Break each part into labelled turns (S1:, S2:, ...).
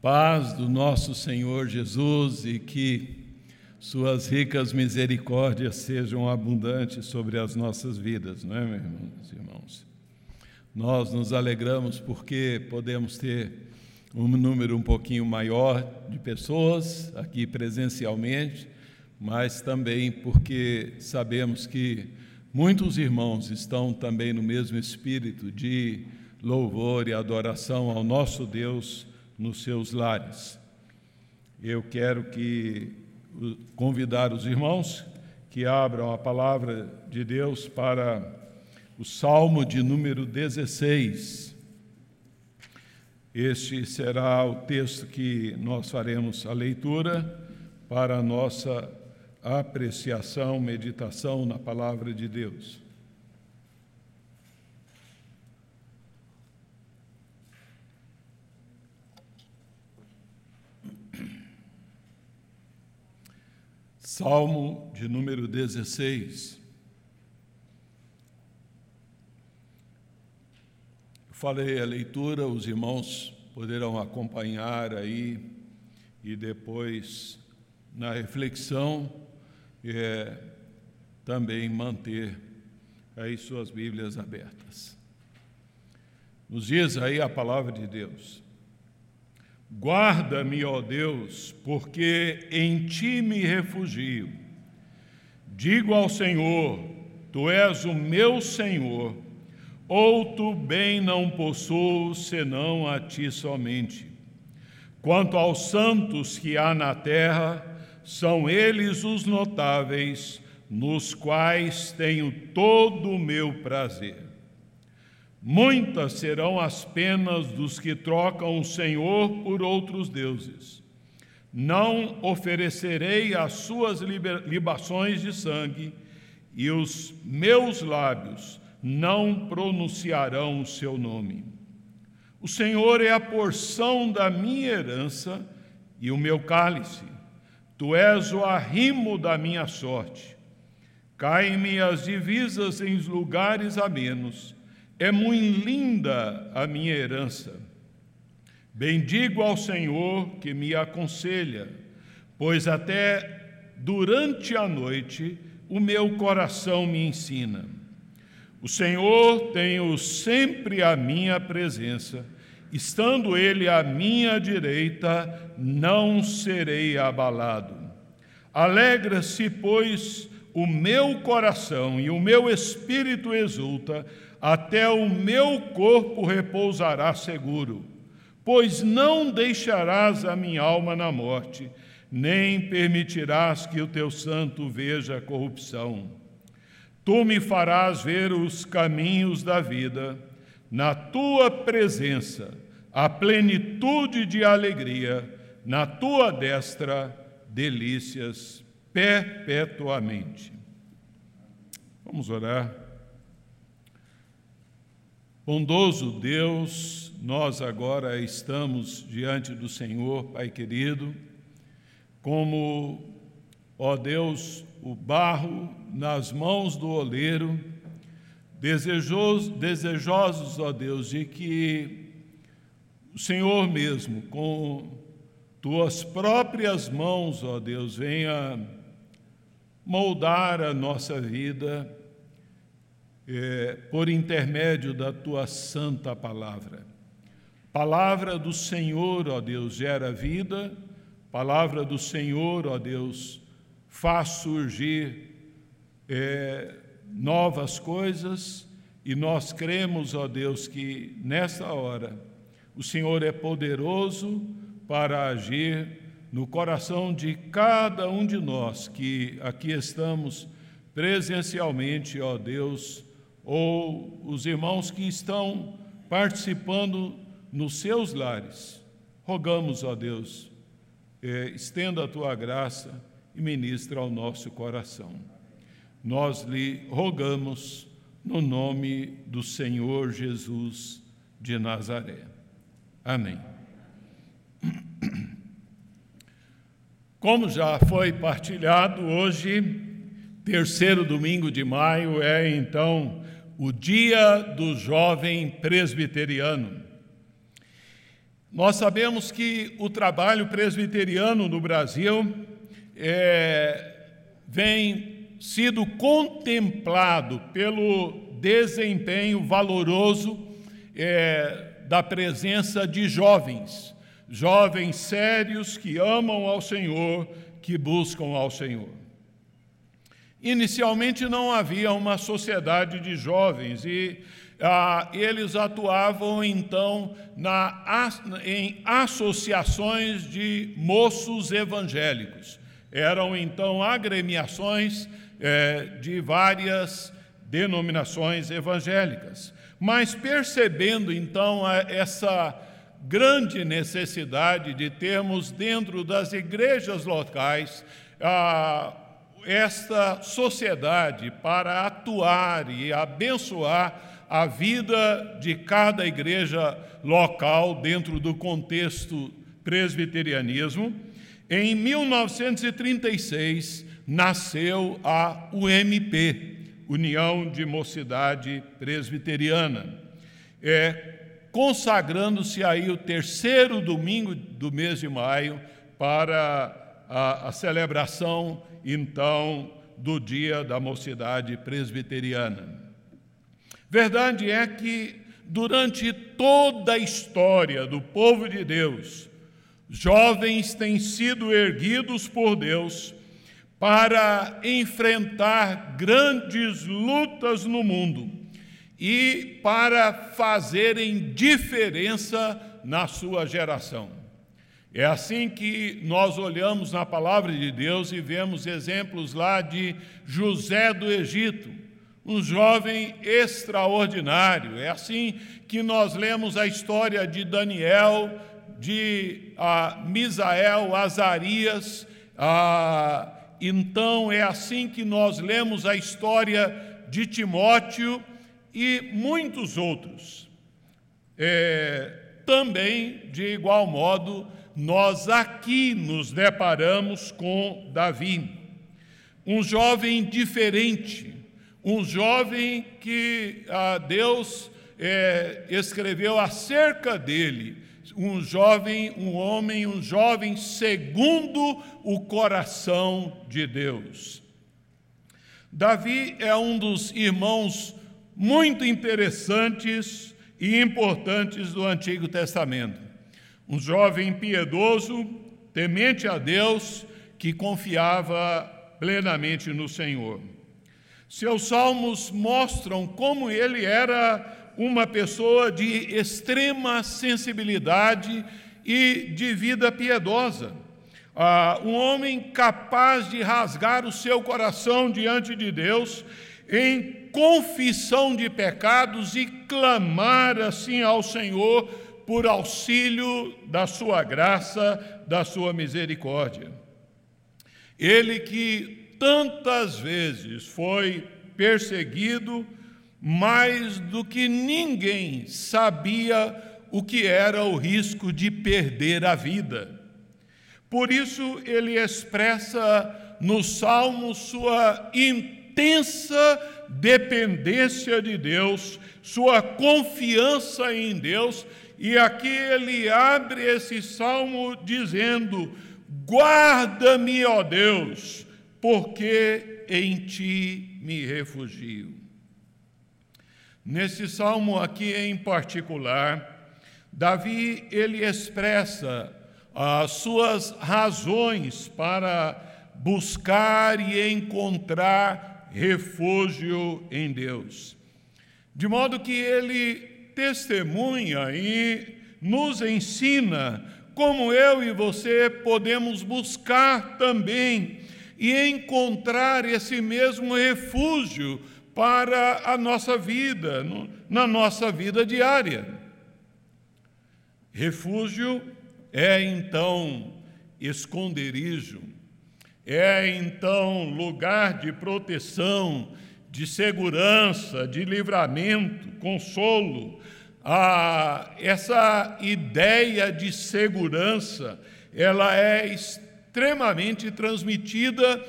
S1: Paz do nosso Senhor Jesus e que suas ricas misericórdias sejam abundantes sobre as nossas vidas, não é, meus irmãos? Nós nos alegramos porque podemos ter um número um pouquinho maior de pessoas aqui presencialmente, mas também porque sabemos que muitos irmãos estão também no mesmo espírito de louvor e adoração ao nosso Deus nos seus lares. Eu quero que convidar os irmãos que abram a palavra de Deus para o Salmo de número 16. Este será o texto que nós faremos a leitura para a nossa apreciação, meditação na palavra de Deus. Salmo de número 16. Falei a leitura, os irmãos poderão acompanhar aí e depois, na reflexão, é, também manter aí suas Bíblias abertas. Nos diz aí a palavra de Deus. Guarda-me, ó Deus, porque em ti me refugio. Digo ao Senhor: Tu és o meu Senhor, outro bem não possuo senão a ti somente. Quanto aos santos que há na terra, são eles os notáveis, nos quais tenho todo o meu prazer. Muitas serão as penas dos que trocam o Senhor por outros deuses. Não oferecerei as suas libações de sangue, e os meus lábios não pronunciarão o seu nome. O Senhor é a porção da minha herança e o meu cálice. Tu és o arrimo da minha sorte. Caem-me as divisas em lugares amenos é muito linda a minha herança. Bendigo ao Senhor que me aconselha, pois até durante a noite o meu coração me ensina. O Senhor tem sempre a minha presença, estando Ele à minha direita, não serei abalado. Alegra-se, pois, o meu coração e o meu espírito exulta, até o meu corpo repousará seguro, pois não deixarás a minha alma na morte, nem permitirás que o teu santo veja a corrupção. Tu me farás ver os caminhos da vida, na tua presença, a plenitude de alegria, na tua destra, delícias perpetuamente. Vamos orar. Bondoso Deus, nós agora estamos diante do Senhor, Pai querido, como, ó Deus, o barro nas mãos do oleiro, desejosos, desejosos, ó Deus, de que o Senhor mesmo, com tuas próprias mãos, ó Deus, venha moldar a nossa vida é, por intermédio da tua santa palavra. Palavra do Senhor, ó Deus, gera vida, palavra do Senhor, ó Deus, faz surgir é, novas coisas, e nós cremos, ó Deus, que nessa hora o Senhor é poderoso para agir no coração de cada um de nós que aqui estamos presencialmente, ó Deus, ou os irmãos que estão participando nos seus lares. Rogamos, ó Deus, eh, estenda a tua graça e ministra ao nosso coração. Nós lhe rogamos no nome do Senhor Jesus de Nazaré. Amém. Como já foi partilhado hoje, terceiro domingo de maio é então o Dia do Jovem Presbiteriano. Nós sabemos que o trabalho presbiteriano no Brasil é, vem sido contemplado pelo desempenho valoroso é, da presença de jovens, jovens sérios que amam ao Senhor, que buscam ao Senhor. Inicialmente não havia uma sociedade de jovens e ah, eles atuavam então na, em associações de moços evangélicos. Eram então agremiações eh, de várias denominações evangélicas. Mas percebendo então essa grande necessidade de termos dentro das igrejas locais ah, esta sociedade para atuar e abençoar a vida de cada igreja local dentro do contexto presbiterianismo, em 1936 nasceu a UMP, União de Mocidade Presbiteriana, é, consagrando-se aí o terceiro domingo do mês de maio para a, a celebração, então, do Dia da Mocidade Presbiteriana. Verdade é que, durante toda a história do povo de Deus, jovens têm sido erguidos por Deus para enfrentar grandes lutas no mundo e para fazerem diferença na sua geração. É assim que nós olhamos na palavra de Deus e vemos exemplos lá de José do Egito, um jovem extraordinário. É assim que nós lemos a história de Daniel, de ah, Misael, Azarias. Ah, então é assim que nós lemos a história de Timóteo e muitos outros. É, também, de igual modo, nós aqui nos deparamos com Davi, um jovem diferente, um jovem que ah, Deus é, escreveu acerca dele, um jovem, um homem, um jovem segundo o coração de Deus. Davi é um dos irmãos muito interessantes e importantes do Antigo Testamento. Um jovem piedoso, temente a Deus, que confiava plenamente no Senhor. Seus salmos mostram como ele era uma pessoa de extrema sensibilidade e de vida piedosa. Ah, um homem capaz de rasgar o seu coração diante de Deus em confissão de pecados e clamar assim ao Senhor por auxílio da sua graça, da sua misericórdia. Ele que tantas vezes foi perseguido, mais do que ninguém sabia o que era o risco de perder a vida. Por isso, ele expressa no Salmo sua intensa dependência de Deus, sua confiança em Deus, e aqui ele abre esse salmo dizendo: Guarda-me, ó Deus, porque em ti me refugio. Nesse salmo aqui em particular, Davi ele expressa as suas razões para buscar e encontrar refúgio em Deus. De modo que ele testemunha e nos ensina como eu e você podemos buscar também e encontrar esse mesmo refúgio para a nossa vida, na nossa vida diária. Refúgio é então esconderijo, é então lugar de proteção, de segurança, de livramento, consolo. Ah, essa ideia de segurança, ela é extremamente transmitida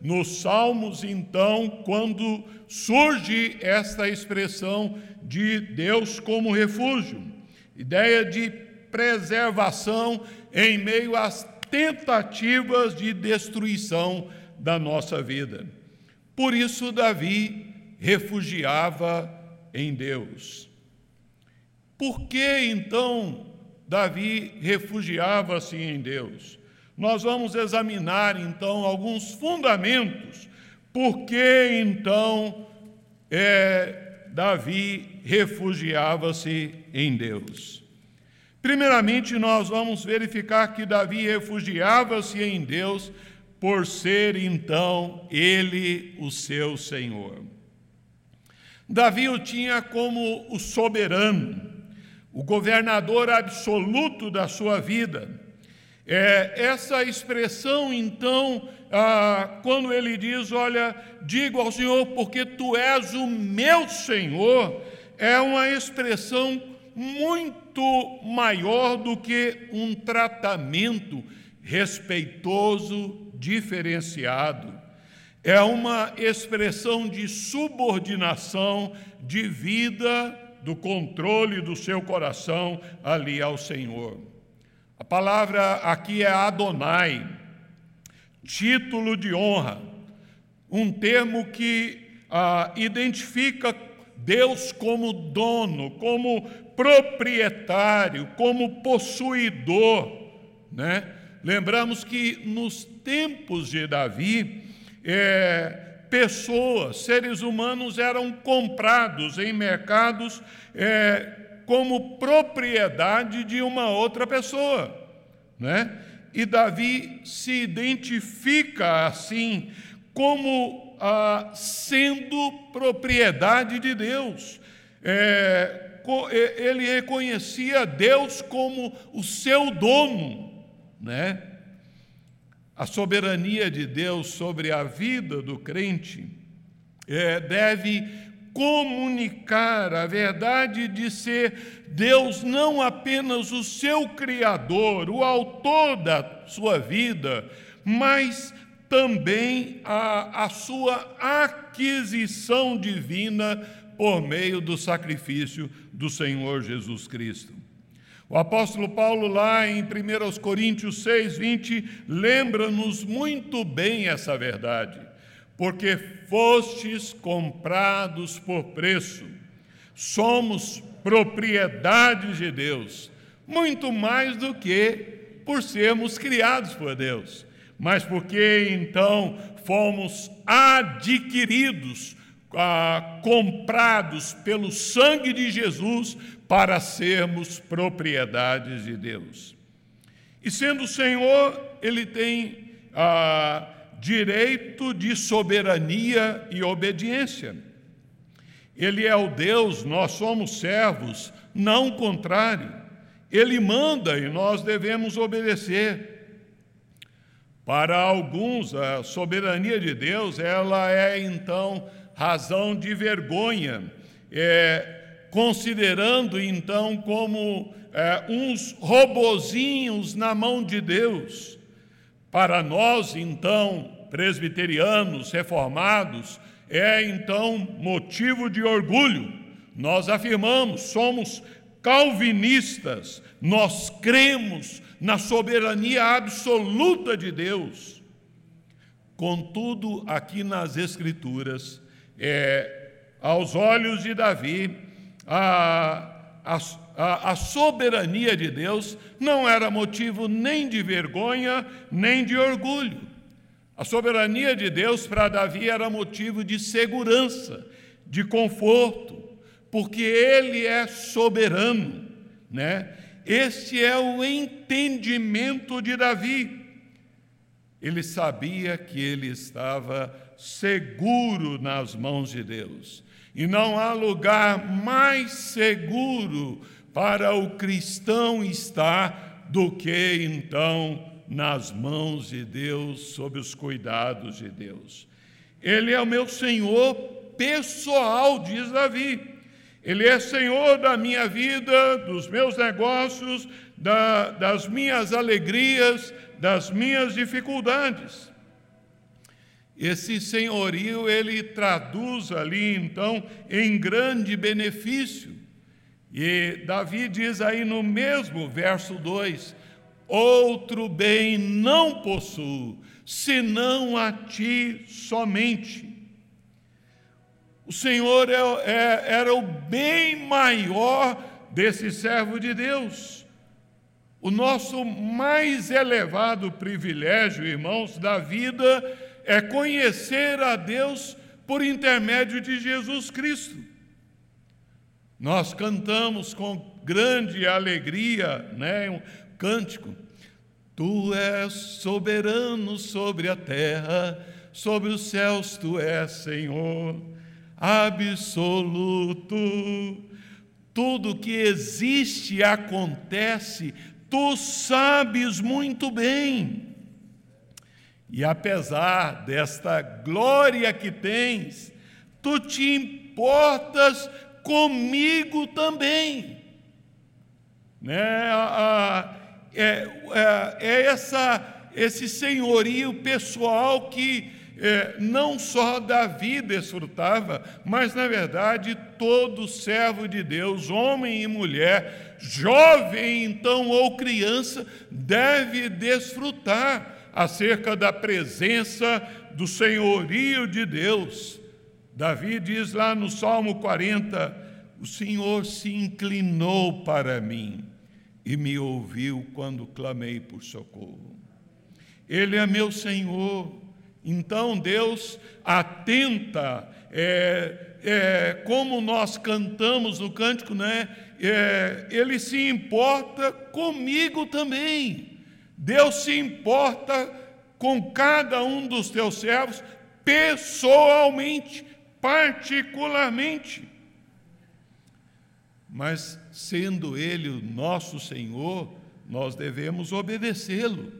S1: nos Salmos, então, quando surge esta expressão de Deus como refúgio, ideia de preservação em meio às tentativas de destruição da nossa vida. Por isso, Davi refugiava em Deus. Por que então Davi refugiava-se em Deus? Nós vamos examinar então alguns fundamentos. Por que então é, Davi refugiava-se em Deus? Primeiramente, nós vamos verificar que Davi refugiava-se em Deus por ser então ele o seu Senhor. Davi o tinha como o soberano, o governador absoluto da sua vida. É, essa expressão, então, ah, quando ele diz: Olha, digo ao Senhor, porque tu és o meu Senhor, é uma expressão muito maior do que um tratamento respeitoso, diferenciado. É uma expressão de subordinação de vida, do controle do seu coração ali ao Senhor. A palavra aqui é Adonai, título de honra, um termo que ah, identifica Deus como dono, como proprietário, como possuidor. Né? Lembramos que nos tempos de Davi, é, pessoas, seres humanos eram comprados em mercados é, como propriedade de uma outra pessoa. Né? E Davi se identifica assim como ah, sendo propriedade de Deus. É, ele reconhecia Deus como o seu dono, né? A soberania de Deus sobre a vida do crente é, deve comunicar a verdade de ser Deus não apenas o seu Criador, o autor da sua vida, mas também a, a sua aquisição divina por meio do sacrifício do Senhor Jesus Cristo. O apóstolo Paulo, lá em 1 Coríntios 6, 20, lembra-nos muito bem essa verdade, porque fostes comprados por preço, somos propriedades de Deus, muito mais do que por sermos criados por Deus, mas porque então fomos adquiridos ah, comprados pelo sangue de Jesus para sermos propriedades de Deus. E sendo Senhor, Ele tem ah, direito de soberania e obediência. Ele é o Deus, nós somos servos, não o contrário. Ele manda e nós devemos obedecer. Para alguns, a soberania de Deus, ela é então razão de vergonha, é, considerando então como é, uns robozinhos na mão de Deus. Para nós, então, presbiterianos, reformados, é então motivo de orgulho. Nós afirmamos, somos calvinistas, nós cremos na soberania absoluta de Deus. Contudo, aqui nas Escrituras, é, aos olhos de Davi, a, a, a, soberania de Deus não era motivo nem de vergonha, nem de orgulho. A soberania de Deus para Davi era motivo de segurança, de conforto, porque ele é soberano, né? Este é o entendimento de Davi. Ele sabia que ele estava seguro nas mãos de Deus. E não há lugar mais seguro para o cristão estar do que então nas mãos de Deus, sob os cuidados de Deus. Ele é o meu Senhor pessoal, diz Davi. Ele é Senhor da minha vida, dos meus negócios, da, das minhas alegrias, das minhas dificuldades. Esse senhorio ele traduz ali então em grande benefício. E Davi diz aí no mesmo verso 2: Outro bem não possuo, senão a ti somente. O Senhor é, é, era o bem maior desse servo de Deus. O nosso mais elevado privilégio, irmãos, da vida é conhecer a Deus por intermédio de Jesus Cristo. Nós cantamos com grande alegria, né, um cântico. Tu és soberano sobre a terra, sobre os céus tu és Senhor, absoluto. Tudo que existe acontece, tu sabes muito bem. E apesar desta glória que tens, tu te importas comigo também. Né? É, é, é essa, esse senhorio pessoal que é, não só Davi desfrutava, mas na verdade todo servo de Deus, homem e mulher, jovem então ou criança, deve desfrutar acerca da presença do senhorio de Deus. Davi diz lá no Salmo 40: O Senhor se inclinou para mim e me ouviu quando clamei por socorro. Ele é meu Senhor. Então Deus atenta, é, é, como nós cantamos no cântico, né? É, ele se importa comigo também. Deus se importa com cada um dos teus servos pessoalmente, particularmente. Mas, sendo Ele o nosso Senhor, nós devemos obedecê-lo.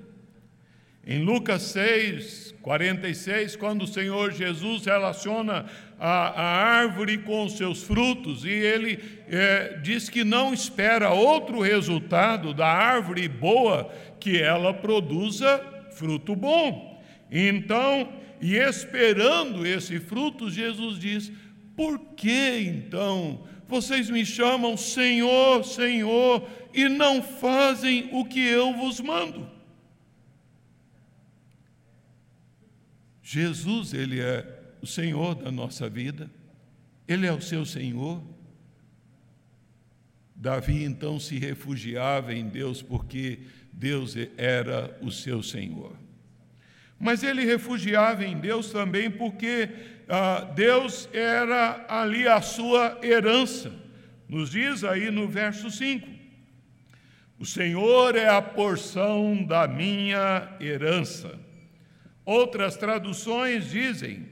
S1: Em Lucas 6, 46, quando o Senhor Jesus relaciona a, a árvore com seus frutos, e ele é, diz que não espera outro resultado da árvore boa que ela produza fruto bom. Então, e esperando esse fruto, Jesus diz: Por que então vocês me chamam Senhor, Senhor, e não fazem o que eu vos mando? Jesus, Ele é o Senhor da nossa vida, Ele é o seu Senhor. Davi então se refugiava em Deus porque Deus era o seu Senhor. Mas ele refugiava em Deus também porque ah, Deus era ali a sua herança. Nos diz aí no verso 5: O Senhor é a porção da minha herança. Outras traduções dizem: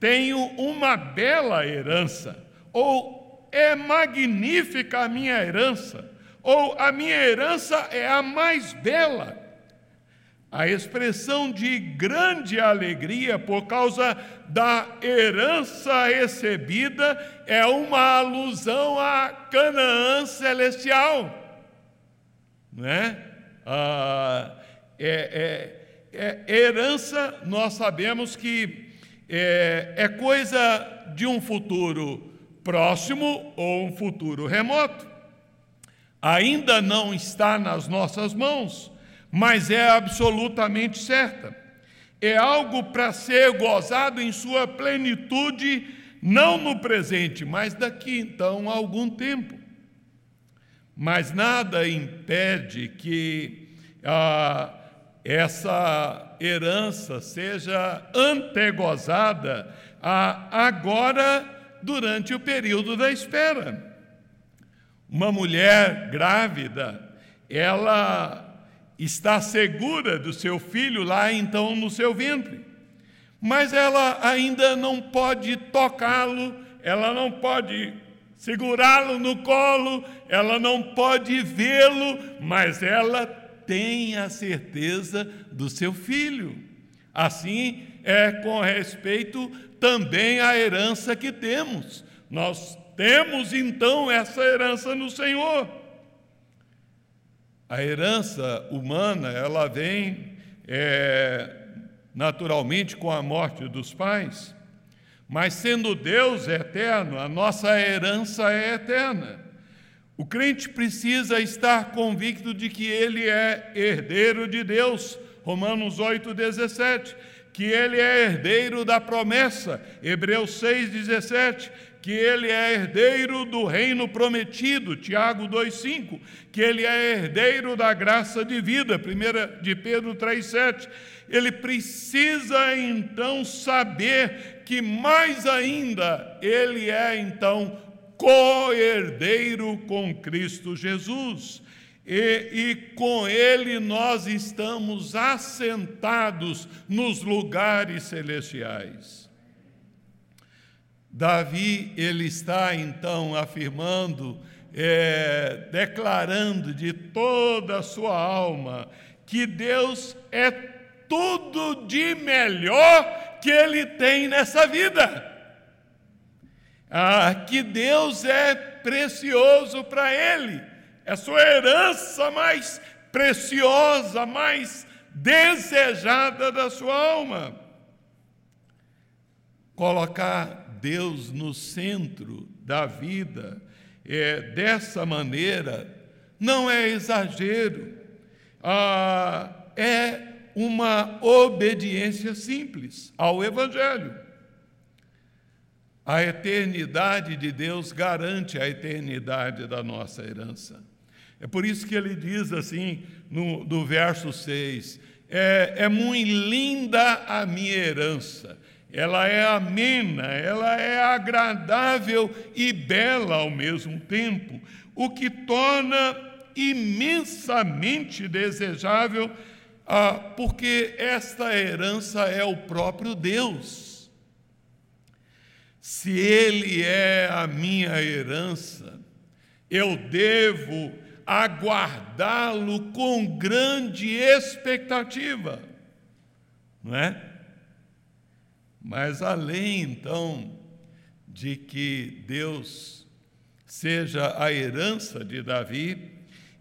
S1: Tenho uma bela herança, ou é magnífica a minha herança ou a minha herança é a mais bela. A expressão de grande alegria por causa da herança recebida é uma alusão a Canaã celestial. Não é? Ah, é, é, é, herança, nós sabemos que é, é coisa de um futuro próximo ou um futuro remoto ainda não está nas nossas mãos, mas é absolutamente certa. É algo para ser gozado em sua plenitude, não no presente, mas daqui então a algum tempo. Mas nada impede que ah, essa herança seja antegozada a agora durante o período da espera. Uma mulher grávida, ela está segura do seu filho lá então no seu ventre, mas ela ainda não pode tocá-lo, ela não pode segurá-lo no colo, ela não pode vê-lo, mas ela tem a certeza do seu filho. Assim é com respeito também à herança que temos. Nós temos então essa herança no Senhor. A herança humana, ela vem é, naturalmente com a morte dos pais, mas sendo Deus eterno, a nossa herança é eterna. O crente precisa estar convicto de que ele é herdeiro de Deus, Romanos 8, 17, que ele é herdeiro da promessa, Hebreus 6, 17, que ele é herdeiro do reino prometido, Tiago 2,5, que ele é herdeiro da graça de vida, 1 de Pedro 3,7. Ele precisa então saber que mais ainda ele é então co-herdeiro com Cristo Jesus. E, e, com Ele nós estamos assentados nos lugares celestiais. Davi, ele está então afirmando, é, declarando de toda a sua alma que Deus é tudo de melhor que ele tem nessa vida. Ah, que Deus é precioso para ele, é sua herança mais preciosa, mais desejada da sua alma. Colocar Deus no centro da vida é, dessa maneira não é exagero, ah, é uma obediência simples ao Evangelho. A eternidade de Deus garante a eternidade da nossa herança. É por isso que ele diz assim, no, do verso 6: é, é muito linda a minha herança, ela é amena, ela é agradável e bela ao mesmo tempo, o que torna imensamente desejável, ah, porque esta herança é o próprio Deus. Se Ele é a minha herança, eu devo aguardá-lo com grande expectativa, não é? Mas além então de que Deus seja a herança de Davi,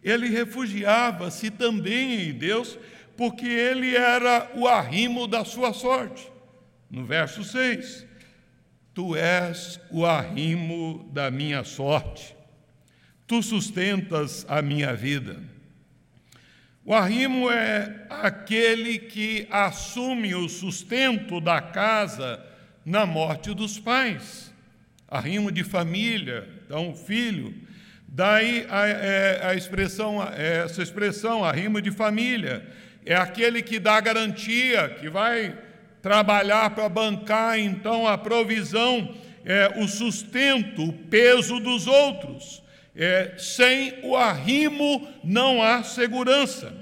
S1: ele refugiava-se também em Deus, porque ele era o arrimo da sua sorte. No verso 6, Tu és o arrimo da minha sorte, tu sustentas a minha vida. O arrimo é aquele que assume o sustento da casa na morte dos pais. Arrimo de família, então filho. Daí a, é, a expressão, essa expressão, arrimo de família, é aquele que dá garantia, que vai trabalhar para bancar então a provisão, é, o sustento, o peso dos outros. É, sem o arrimo não há segurança.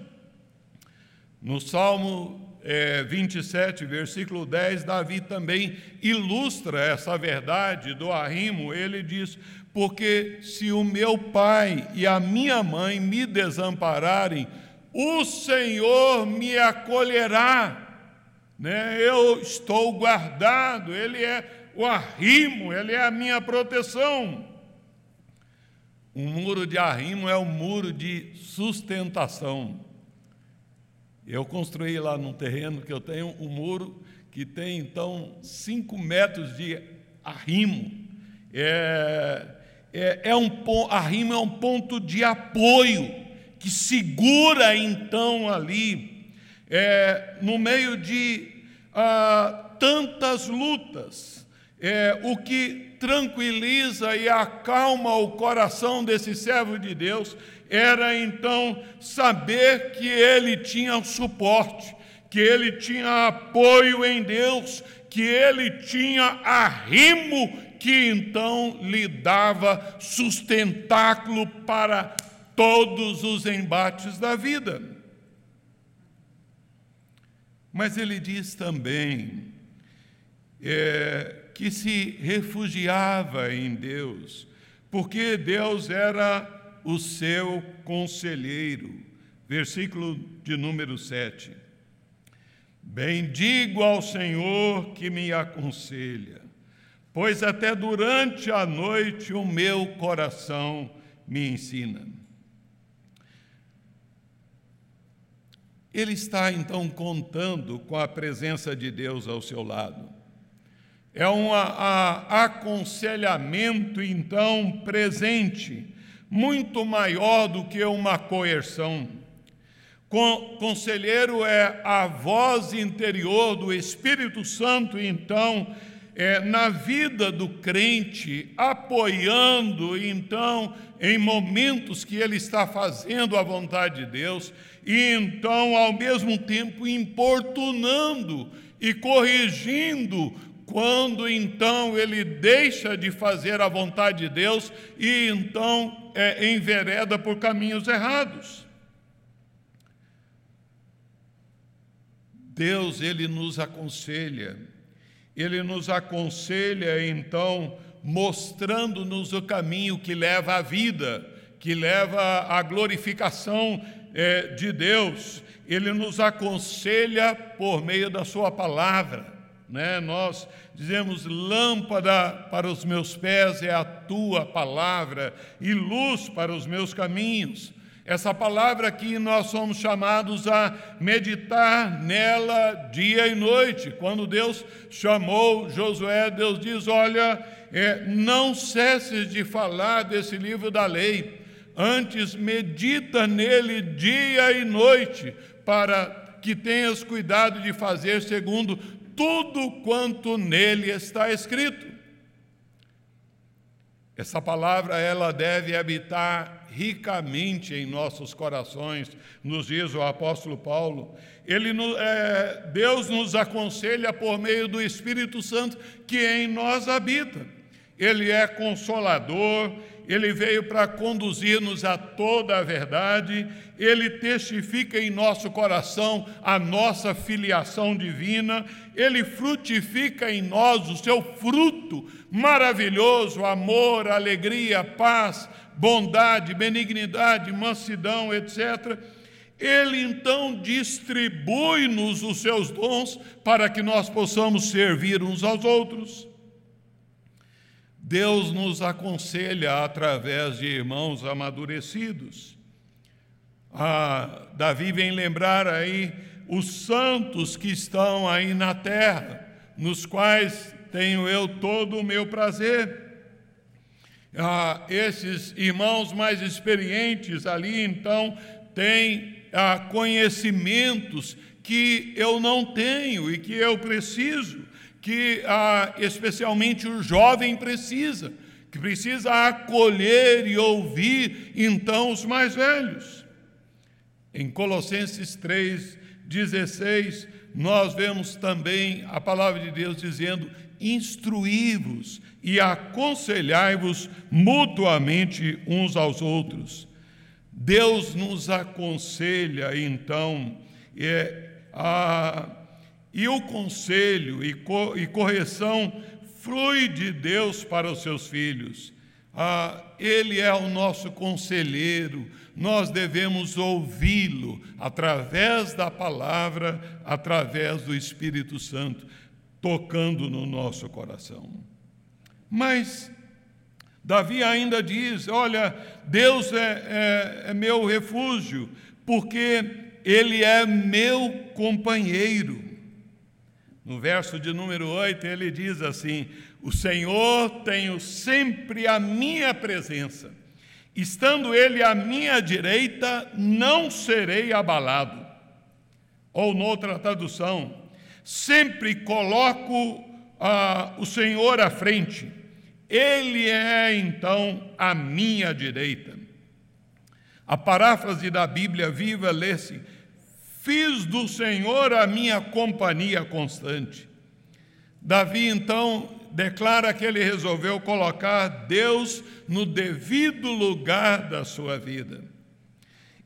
S1: No Salmo é, 27, versículo 10, Davi também ilustra essa verdade do arrimo. Ele diz: Porque se o meu pai e a minha mãe me desampararem, o Senhor me acolherá. Né? Eu estou guardado, Ele é o arrimo, Ele é a minha proteção. Um muro de arrimo é um muro de sustentação. Eu construí lá num terreno que eu tenho um muro que tem então cinco metros de arrimo. É, é, é um arrimo é um ponto de apoio que segura então ali é, no meio de ah, tantas lutas. É, o que tranquiliza e acalma o coração desse servo de Deus era então saber que ele tinha suporte, que ele tinha apoio em Deus, que ele tinha arrimo que então lhe dava sustentáculo para todos os embates da vida. Mas ele diz também é, que se refugiava em Deus, porque Deus era o seu conselheiro. Versículo de número 7. Bendigo ao Senhor que me aconselha, pois até durante a noite o meu coração me ensina. Ele está então contando com a presença de Deus ao seu lado é um aconselhamento então presente, muito maior do que uma coerção. Conselheiro é a voz interior do Espírito Santo, então, é, na vida do crente, apoiando, então, em momentos que ele está fazendo a vontade de Deus, e então, ao mesmo tempo, importunando e corrigindo quando então ele deixa de fazer a vontade de Deus e então é, envereda por caminhos errados. Deus, ele nos aconselha, ele nos aconselha então, mostrando-nos o caminho que leva à vida, que leva à glorificação é, de Deus, ele nos aconselha por meio da Sua palavra. Né? Nós dizemos: lâmpada para os meus pés é a tua palavra e luz para os meus caminhos. Essa palavra aqui nós somos chamados a meditar nela dia e noite. Quando Deus chamou Josué, Deus diz: Olha, é, não cesses de falar desse livro da lei, antes medita nele dia e noite, para que tenhas cuidado de fazer segundo tudo quanto nele está escrito. Essa palavra ela deve habitar ricamente em nossos corações, nos diz o apóstolo Paulo. Ele, é, Deus nos aconselha por meio do Espírito Santo que em nós habita. Ele é consolador, ele veio para conduzir-nos a toda a verdade, ele testifica em nosso coração a nossa filiação divina, ele frutifica em nós o seu fruto maravilhoso, amor, alegria, paz, bondade, benignidade, mansidão, etc. Ele então distribui-nos os seus dons para que nós possamos servir uns aos outros. Deus nos aconselha através de irmãos amadurecidos. Ah, Davi vem lembrar aí os santos que estão aí na terra, nos quais tenho eu todo o meu prazer. Ah, esses irmãos mais experientes ali, então, têm ah, conhecimentos que eu não tenho e que eu preciso, que ah, especialmente o jovem precisa, que precisa acolher e ouvir, então, os mais velhos. Em Colossenses 3, 16, nós vemos também a palavra de Deus dizendo: instruí-vos e aconselhai-vos mutuamente uns aos outros. Deus nos aconselha, então, é, a, e o conselho e, co, e correção flui de Deus para os seus filhos. Ah, ele é o nosso conselheiro, nós devemos ouvi-lo através da palavra, através do Espírito Santo, tocando no nosso coração. Mas Davi ainda diz: Olha, Deus é, é, é meu refúgio, porque Ele é meu companheiro. No verso de número 8, ele diz assim: O Senhor tem sempre a minha presença Estando ele à minha direita, não serei abalado. Ou noutra tradução, sempre coloco ah, o Senhor à frente, ele é então à minha direita. A paráfrase da Bíblia viva lê-se: Fiz do Senhor a minha companhia constante. Davi então declara que ele resolveu colocar Deus no devido lugar da sua vida.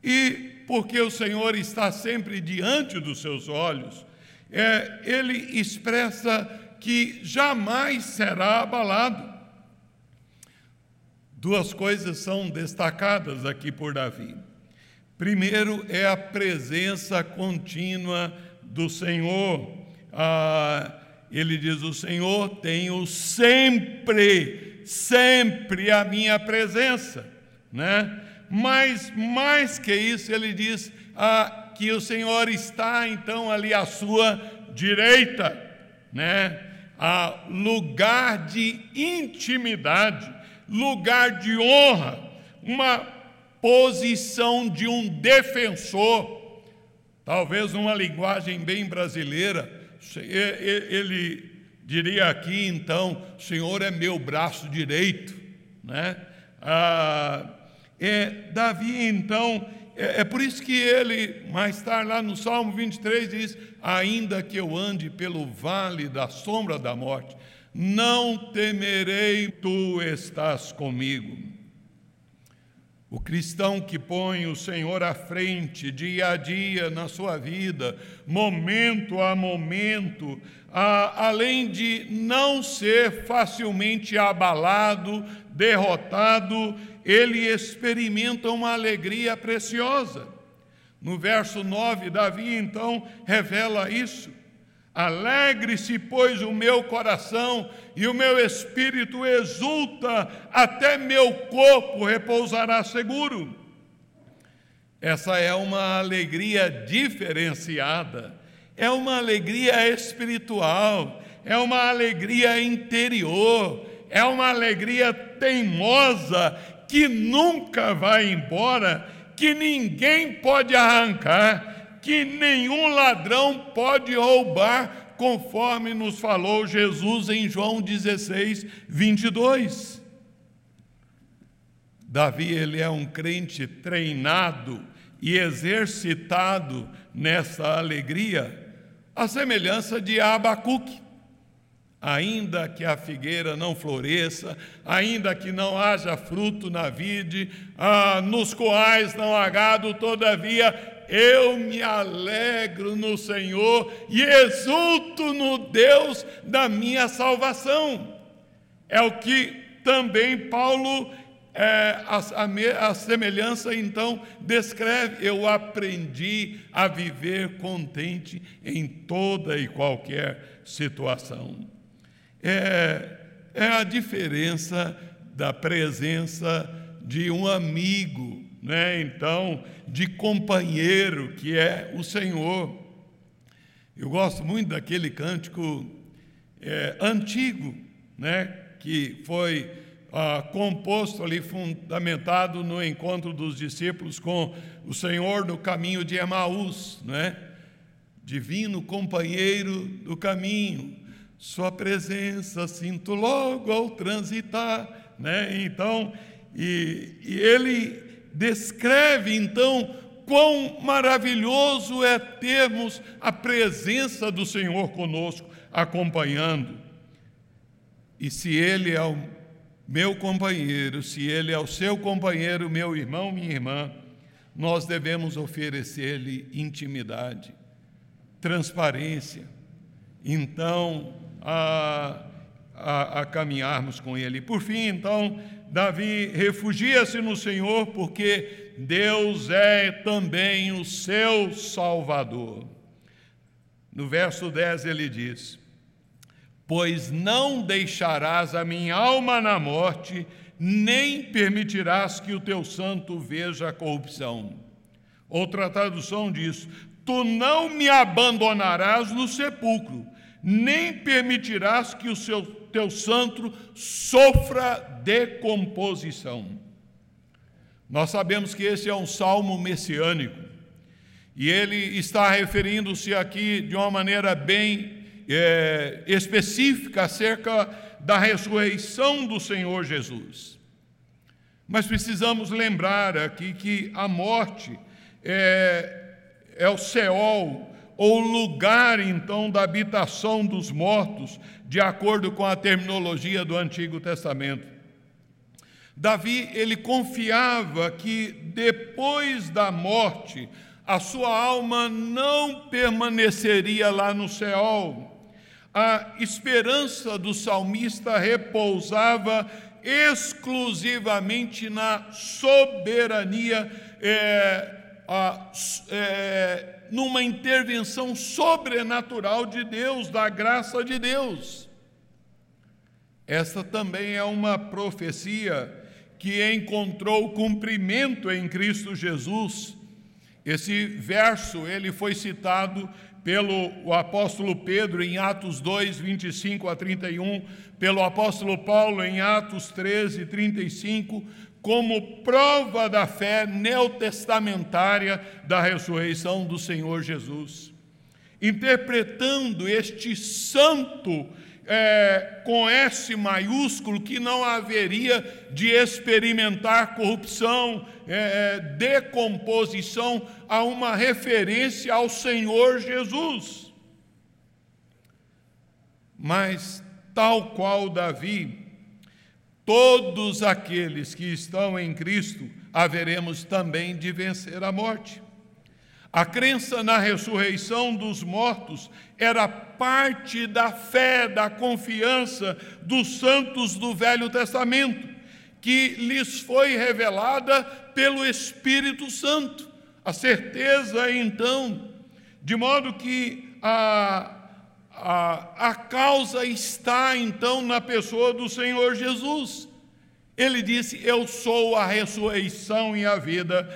S1: E porque o Senhor está sempre diante dos seus olhos, é, ele expressa que jamais será abalado. Duas coisas são destacadas aqui por Davi. Primeiro é a presença contínua do Senhor. Ah, ele diz: O Senhor tenho sempre, sempre a minha presença, né? Mas mais que isso, ele diz ah, que o Senhor está então ali à sua direita, né? A lugar de intimidade, lugar de honra, uma posição de um defensor, talvez numa linguagem bem brasileira, ele diria aqui então: Senhor é meu braço direito, né? Ah, é, Davi então é, é, por isso que ele, mais tarde, lá no Salmo 23, diz: Ainda que eu ande pelo vale da sombra da morte, não temerei, tu estás comigo. O cristão que põe o Senhor à frente, dia a dia na sua vida, momento a momento, a, além de não ser facilmente abalado, derrotado, ele experimenta uma alegria preciosa. No verso 9, Davi então revela isso. Alegre-se, pois, o meu coração e o meu espírito exulta, até meu corpo repousará seguro. Essa é uma alegria diferenciada, é uma alegria espiritual, é uma alegria interior, é uma alegria teimosa que nunca vai embora, que ninguém pode arrancar, que nenhum ladrão pode roubar, conforme nos falou Jesus em João 16, 22. Davi, ele é um crente treinado e exercitado nessa alegria, a semelhança de Abacuque ainda que a figueira não floresça, ainda que não haja fruto na vide, ah, nos coais não há gado, todavia eu me alegro no Senhor e exulto no Deus da minha salvação. É o que também Paulo, é, a, a, a semelhança, então, descreve. Eu aprendi a viver contente em toda e qualquer situação é, é a diferença da presença de um amigo, né? então, de companheiro que é o Senhor. Eu gosto muito daquele cântico é, antigo, né? que foi ah, composto ali, fundamentado no encontro dos discípulos com o Senhor no caminho de Emaús, né? divino companheiro do caminho, sua presença sinto logo ao transitar, né? Então, e, e ele descreve então quão maravilhoso é termos a presença do Senhor conosco, acompanhando. E se Ele é o meu companheiro, se Ele é o seu companheiro, meu irmão, minha irmã, nós devemos oferecer-lhe intimidade, transparência. Então, a, a, a caminharmos com Ele. Por fim, então, Davi refugia-se no Senhor, porque Deus é também o seu Salvador. No verso 10 ele diz: Pois não deixarás a minha alma na morte, nem permitirás que o teu santo veja a corrupção. Outra tradução diz: Tu não me abandonarás no sepulcro, nem permitirás que o seu, teu santo sofra decomposição. Nós sabemos que esse é um salmo messiânico, e ele está referindo-se aqui de uma maneira bem é, específica acerca da ressurreição do Senhor Jesus. Mas precisamos lembrar aqui que a morte é, é o Seol, ou lugar então da habitação dos mortos, de acordo com a terminologia do Antigo Testamento. Davi, ele confiava que depois da morte, a sua alma não permaneceria lá no céu. A esperança do salmista repousava exclusivamente na soberania, é, a, é, numa intervenção sobrenatural de Deus, da graça de Deus. Esta também é uma profecia que encontrou cumprimento em Cristo Jesus. Esse verso ele foi citado pelo apóstolo Pedro em Atos 2, 25 a 31, pelo apóstolo Paulo em Atos 13, 35, como prova da fé neotestamentária da ressurreição do Senhor Jesus. Interpretando este santo é, com S maiúsculo, que não haveria de experimentar corrupção, é, é, decomposição, a uma referência ao Senhor Jesus. Mas, tal qual Davi, todos aqueles que estão em Cristo haveremos também de vencer a morte. A crença na ressurreição dos mortos era parte da fé, da confiança dos santos do Velho Testamento, que lhes foi revelada pelo Espírito Santo. A certeza, então, de modo que a, a, a causa está, então, na pessoa do Senhor Jesus. Ele disse: Eu sou a ressurreição e a vida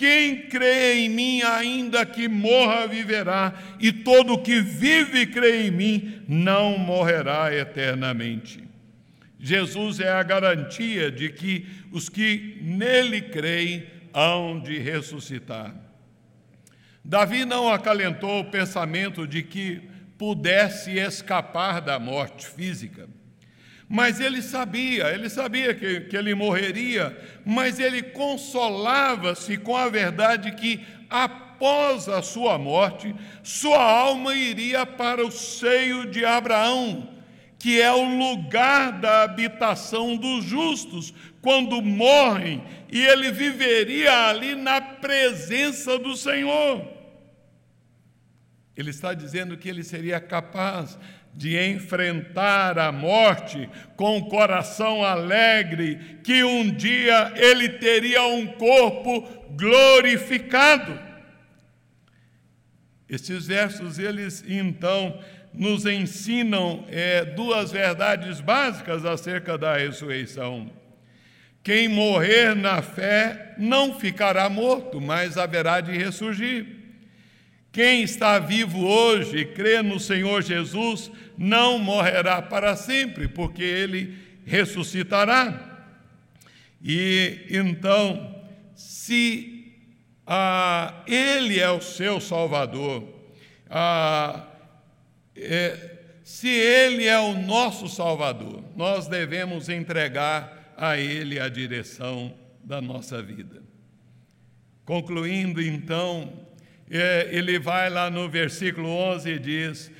S1: quem crê em mim, ainda que morra, viverá, e todo que vive e crê em mim não morrerá eternamente. Jesus é a garantia de que os que nele creem hão de ressuscitar. Davi não acalentou o pensamento de que pudesse escapar da morte física. Mas ele sabia, ele sabia que, que ele morreria, mas ele consolava-se com a verdade que, após a sua morte, sua alma iria para o seio de Abraão, que é o lugar da habitação dos justos, quando morrem, e ele viveria ali na presença do Senhor. Ele está dizendo que ele seria capaz de enfrentar a morte com o coração alegre, que um dia ele teria um corpo glorificado. Esses versos, eles então nos ensinam é, duas verdades básicas acerca da ressurreição. Quem morrer na fé não ficará morto, mas haverá de ressurgir. Quem está vivo hoje e crê no Senhor Jesus não morrerá para sempre, porque ele ressuscitará. E então, se ah, ele é o seu Salvador, ah, é, se ele é o nosso Salvador, nós devemos entregar a ele a direção da nossa vida. Concluindo então, ele vai lá no versículo 11 e diz: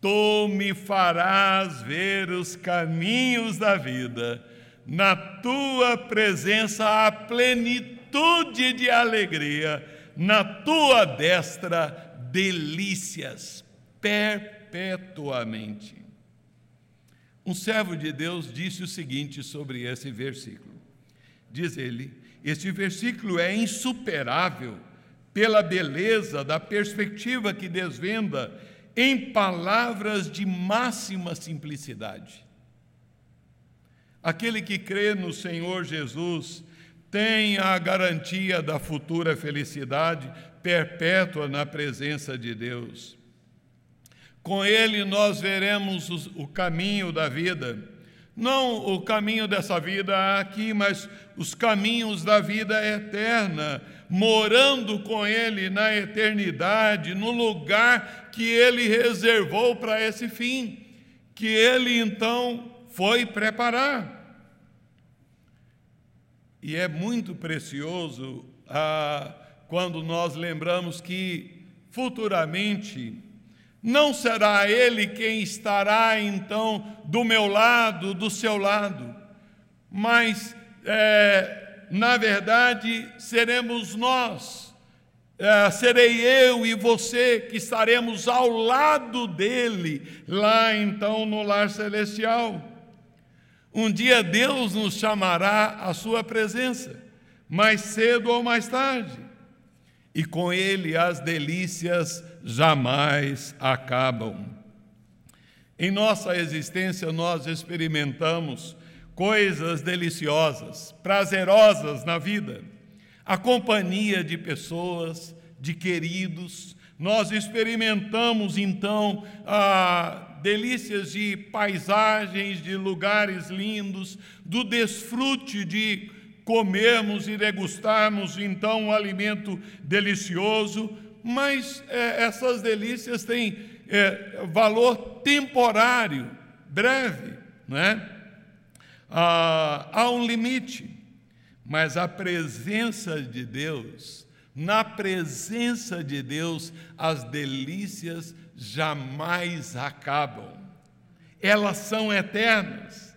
S1: Tu me farás ver os caminhos da vida, na tua presença há plenitude de alegria, na tua destra delícias perpetuamente. Um servo de Deus disse o seguinte sobre esse versículo: Diz ele, este versículo é insuperável pela beleza da perspectiva que desvenda em palavras de máxima simplicidade. Aquele que crê no Senhor Jesus tem a garantia da futura felicidade perpétua na presença de Deus. Com Ele nós veremos o caminho da vida, não o caminho dessa vida aqui, mas os caminhos da vida eterna, morando com Ele na eternidade, no lugar que Ele reservou para esse fim, que Ele então foi preparar. E é muito precioso ah, quando nós lembramos que futuramente não será Ele quem estará então do meu lado, do seu lado, mas é, na verdade, seremos nós, é, serei eu e você que estaremos ao lado dele, lá então no lar celestial. Um dia Deus nos chamará à sua presença, mais cedo ou mais tarde, e com ele as delícias jamais acabam. Em nossa existência, nós experimentamos coisas deliciosas, prazerosas na vida, a companhia de pessoas, de queridos. Nós experimentamos então ah, delícias de paisagens, de lugares lindos, do desfrute de comermos e degustarmos então um alimento delicioso, mas é, essas delícias têm é, valor temporário, breve, né? Ah, há um limite, mas a presença de Deus, na presença de Deus, as delícias jamais acabam, elas são eternas.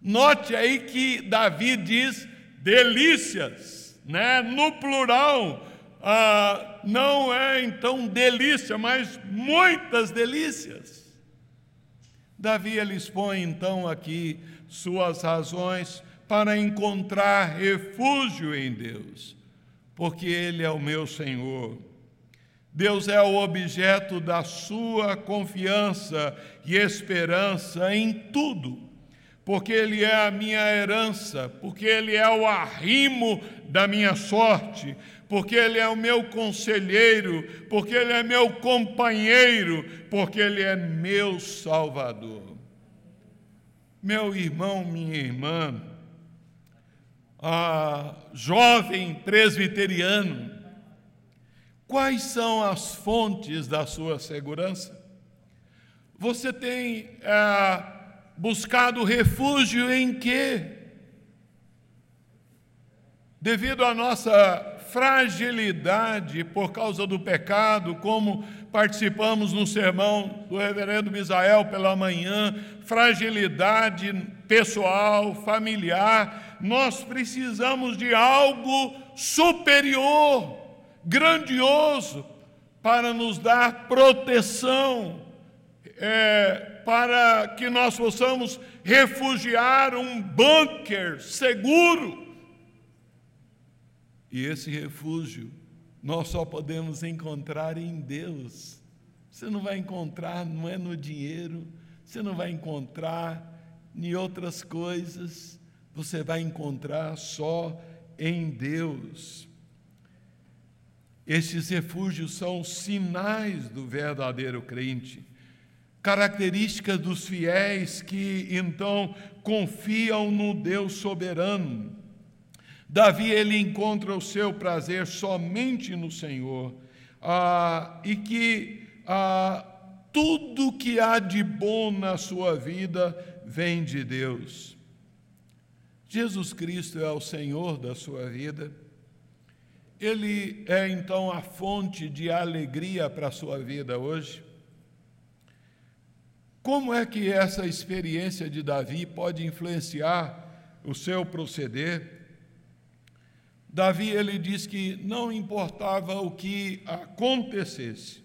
S1: Note aí que Davi diz delícias, né? no plural, ah, não é então delícia, mas muitas delícias. Davi ele expõe então aqui suas razões para encontrar refúgio em Deus, porque Ele é o meu Senhor. Deus é o objeto da sua confiança e esperança em tudo porque Ele é a minha herança, porque Ele é o arrimo da minha sorte, porque Ele é o meu conselheiro, porque Ele é meu companheiro, porque Ele é meu Salvador. Meu irmão, minha irmã, a jovem presbiteriano, quais são as fontes da sua segurança? Você tem. Ah, buscado refúgio em quê? Devido à nossa fragilidade por causa do pecado, como participamos no sermão do reverendo Misael pela manhã, fragilidade pessoal, familiar, nós precisamos de algo superior, grandioso, para nos dar proteção, é, para que nós possamos refugiar um bunker seguro. E esse refúgio nós só podemos encontrar em Deus. Você não vai encontrar, não é no dinheiro, você não vai encontrar em outras coisas, você vai encontrar só em Deus. Estes refúgios são sinais do verdadeiro crente característica dos fiéis que então confiam no Deus soberano. Davi ele encontra o seu prazer somente no Senhor ah, e que ah, tudo que há de bom na sua vida vem de Deus. Jesus Cristo é o Senhor da sua vida. Ele é então a fonte de alegria para a sua vida hoje. Como é que essa experiência de Davi pode influenciar o seu proceder? Davi ele diz que não importava o que acontecesse,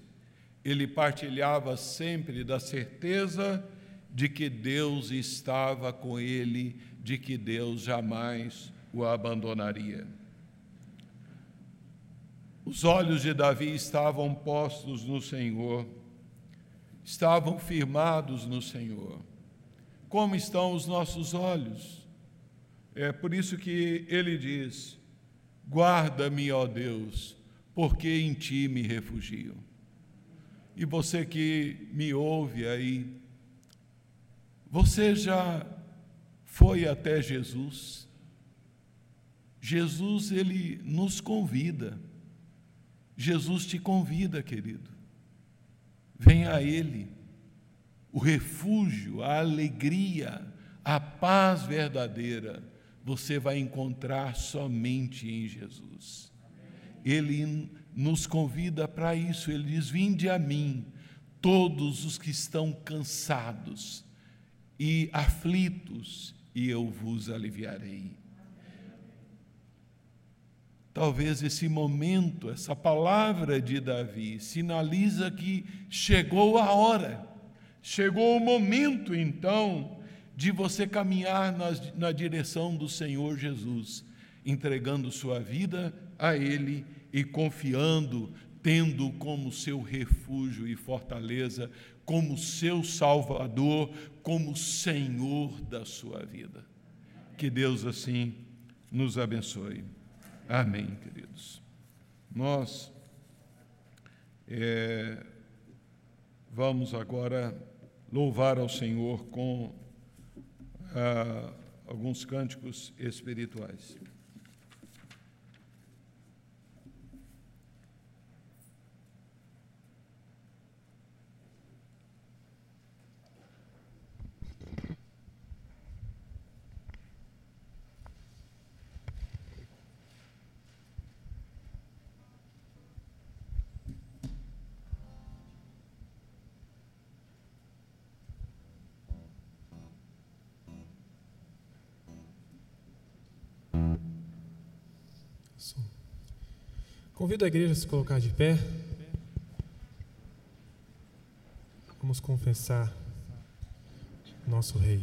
S1: ele partilhava sempre da certeza de que Deus estava com ele, de que Deus jamais o abandonaria. Os olhos de Davi estavam postos no Senhor estavam firmados no Senhor. Como estão os nossos olhos? É por isso que ele diz: Guarda-me, ó Deus, porque em ti me refugio. E você que me ouve aí, você já foi até Jesus? Jesus, ele nos convida. Jesus te convida, querido. Venha a Ele o refúgio, a alegria, a paz verdadeira, você vai encontrar somente em Jesus. Ele nos convida para isso, ele diz: Vinde a mim, todos os que estão cansados e aflitos, e eu vos aliviarei. Talvez esse momento, essa palavra de Davi, sinaliza que chegou a hora, chegou o momento então de você caminhar na, na direção do Senhor Jesus, entregando sua vida a Ele e confiando, tendo como seu refúgio e fortaleza, como seu Salvador, como Senhor da sua vida. Que Deus assim nos abençoe. Amém, queridos. Nós é, vamos agora louvar ao Senhor com ah, alguns cânticos espirituais.
S2: Convido a igreja a se colocar de pé. Vamos confessar nosso Rei.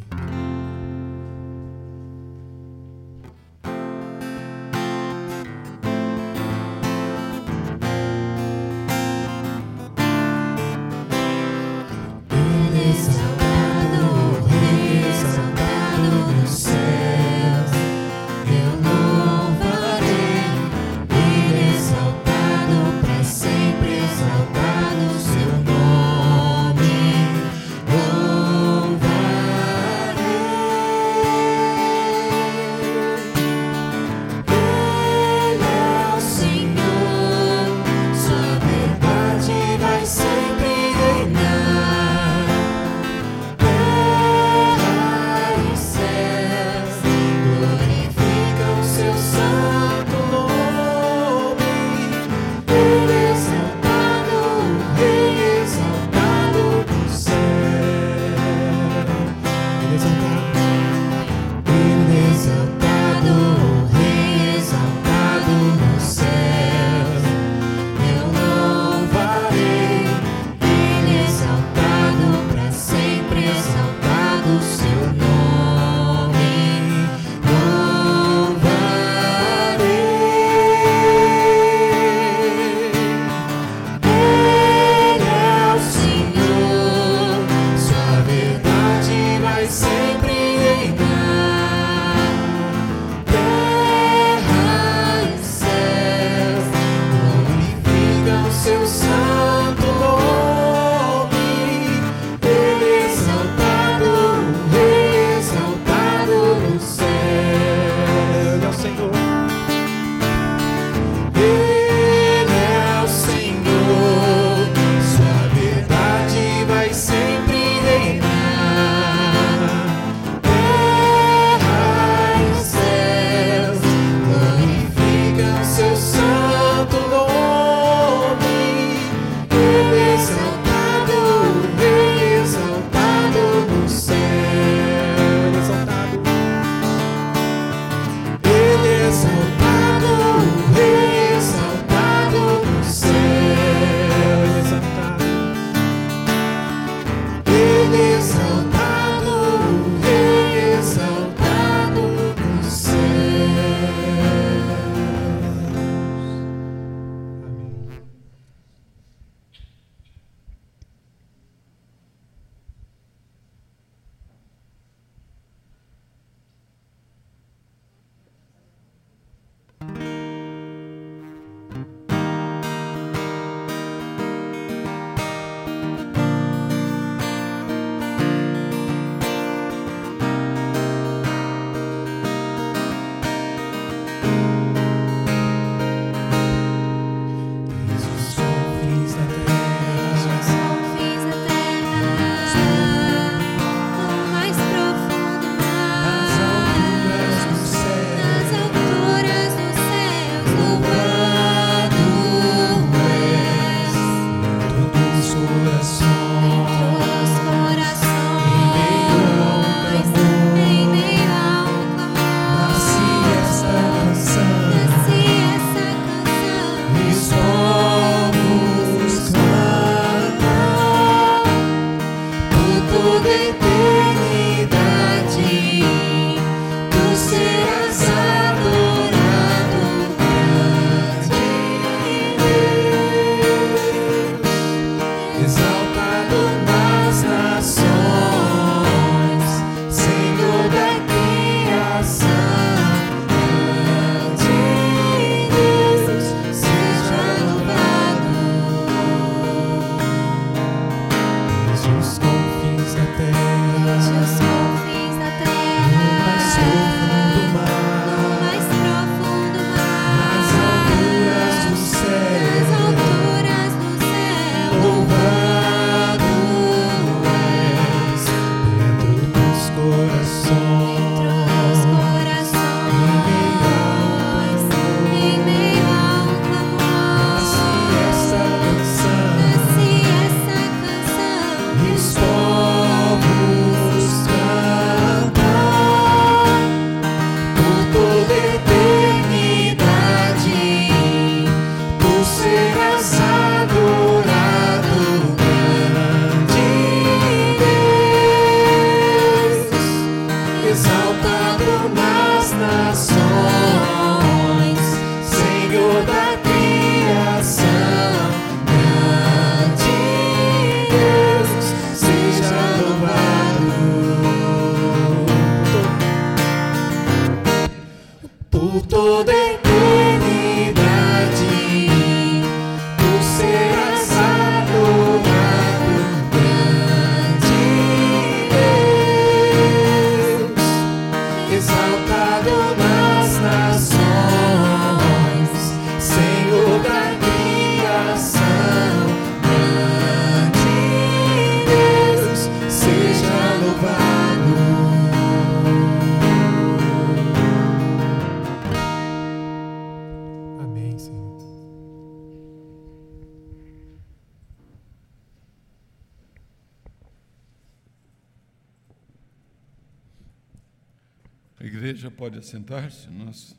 S1: A igreja pode assentar-se. Nós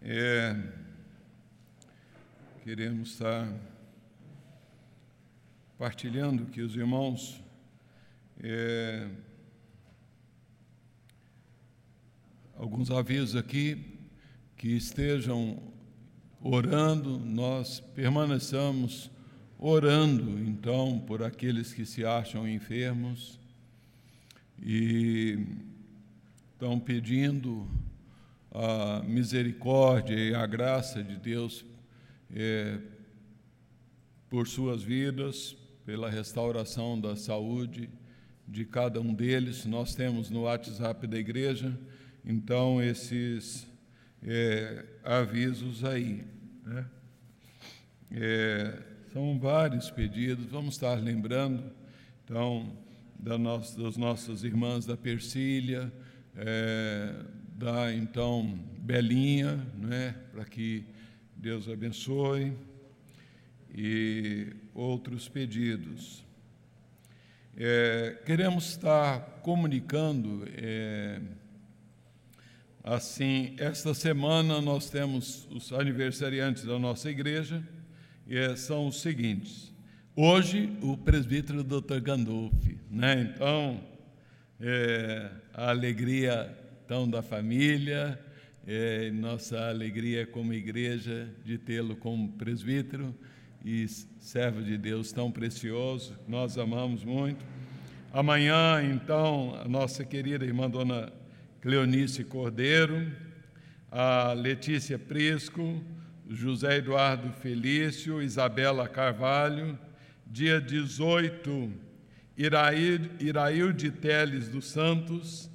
S1: é, queremos estar partilhando que os irmãos é, alguns avisos aqui que estejam orando, nós permaneçamos orando então por aqueles que se acham enfermos e estão pedindo a misericórdia e a graça de Deus é, por suas vidas, pela restauração da saúde de cada um deles. Nós temos no WhatsApp da igreja, então, esses é, avisos aí. Né? É, são vários pedidos, vamos estar lembrando, então, da nossa, das nossas irmãs da Persília, é, da então Belinha, né, para que Deus abençoe, e outros pedidos. É, queremos estar comunicando, é, assim, esta semana nós temos os aniversariantes da nossa igreja, e é, são os seguintes. Hoje, o presbítero Dr. Gandolfi, né? Então, é, a alegria então da família, é, nossa alegria como igreja de tê-lo como presbítero e servo de Deus tão precioso, nós amamos muito. Amanhã, então, a nossa querida irmã Dona Cleonice Cordeiro, a Letícia Prisco, José Eduardo Felício, Isabela Carvalho, dia 18, Irail, de Teles dos Santos,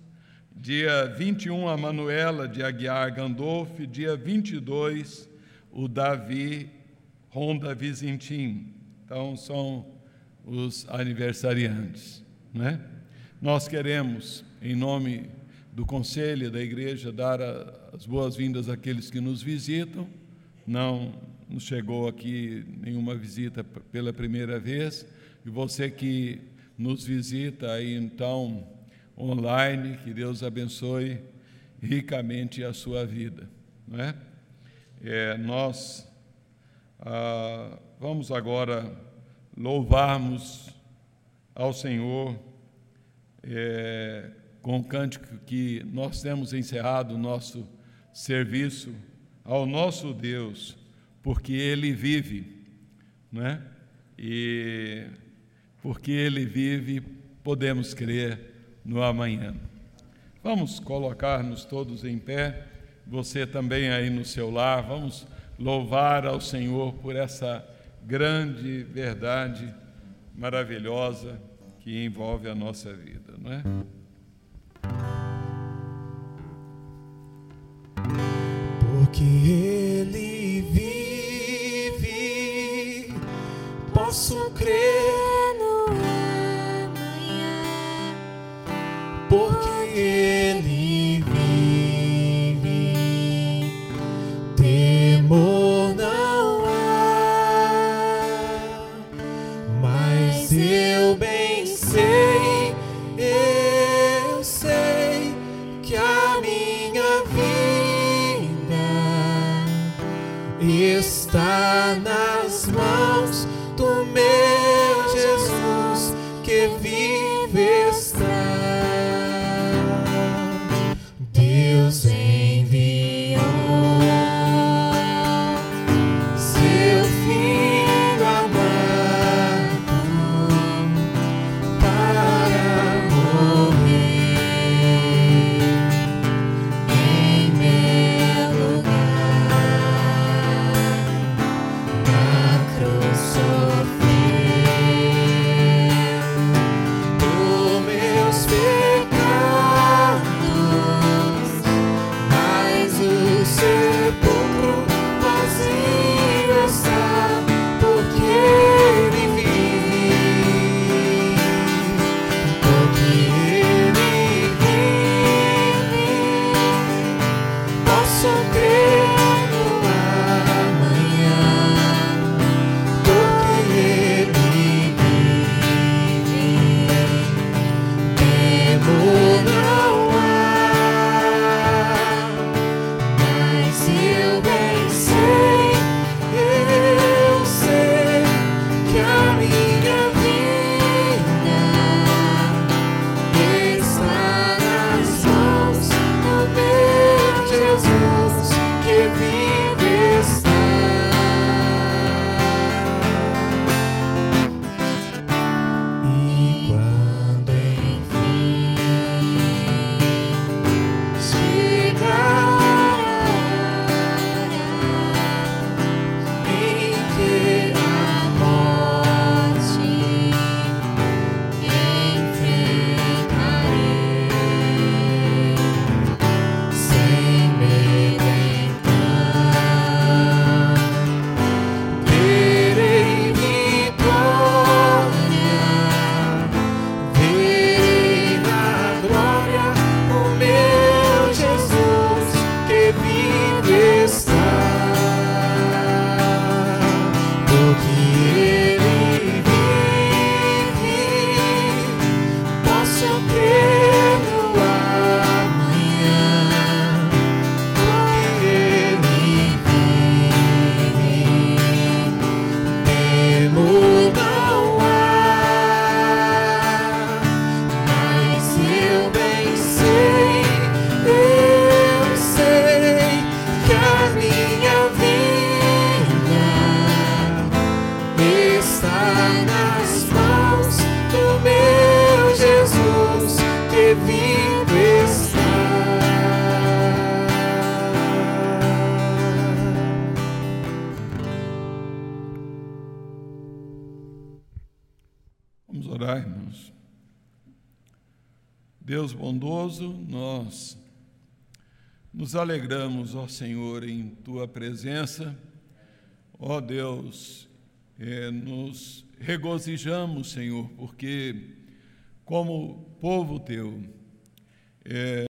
S1: dia 21, a Manuela de Aguiar Gandolfi, dia 22, o Davi Ronda Vizintim. Então, são os aniversariantes. Né? Nós queremos, em nome do conselho da igreja, dar as boas-vindas àqueles que nos visitam. Não nos chegou aqui nenhuma visita pela primeira vez. E você que nos visita aí então online, que Deus abençoe ricamente a sua vida. Não é? é nós ah, vamos agora louvarmos ao Senhor é, com o cântico que nós temos encerrado o nosso serviço ao nosso Deus, porque Ele vive, né? E porque Ele vive, podemos crer no amanhã. Vamos colocar-nos todos em pé, você também aí no seu lar, vamos louvar ao Senhor por essa grande verdade maravilhosa que envolve a nossa vida, não é?
S2: Porque Ele vive, posso crer Porque Ele
S1: nos alegramos, ó Senhor, em tua presença. Ó Deus, eh, nos regozijamos, Senhor, porque, como povo teu, eh,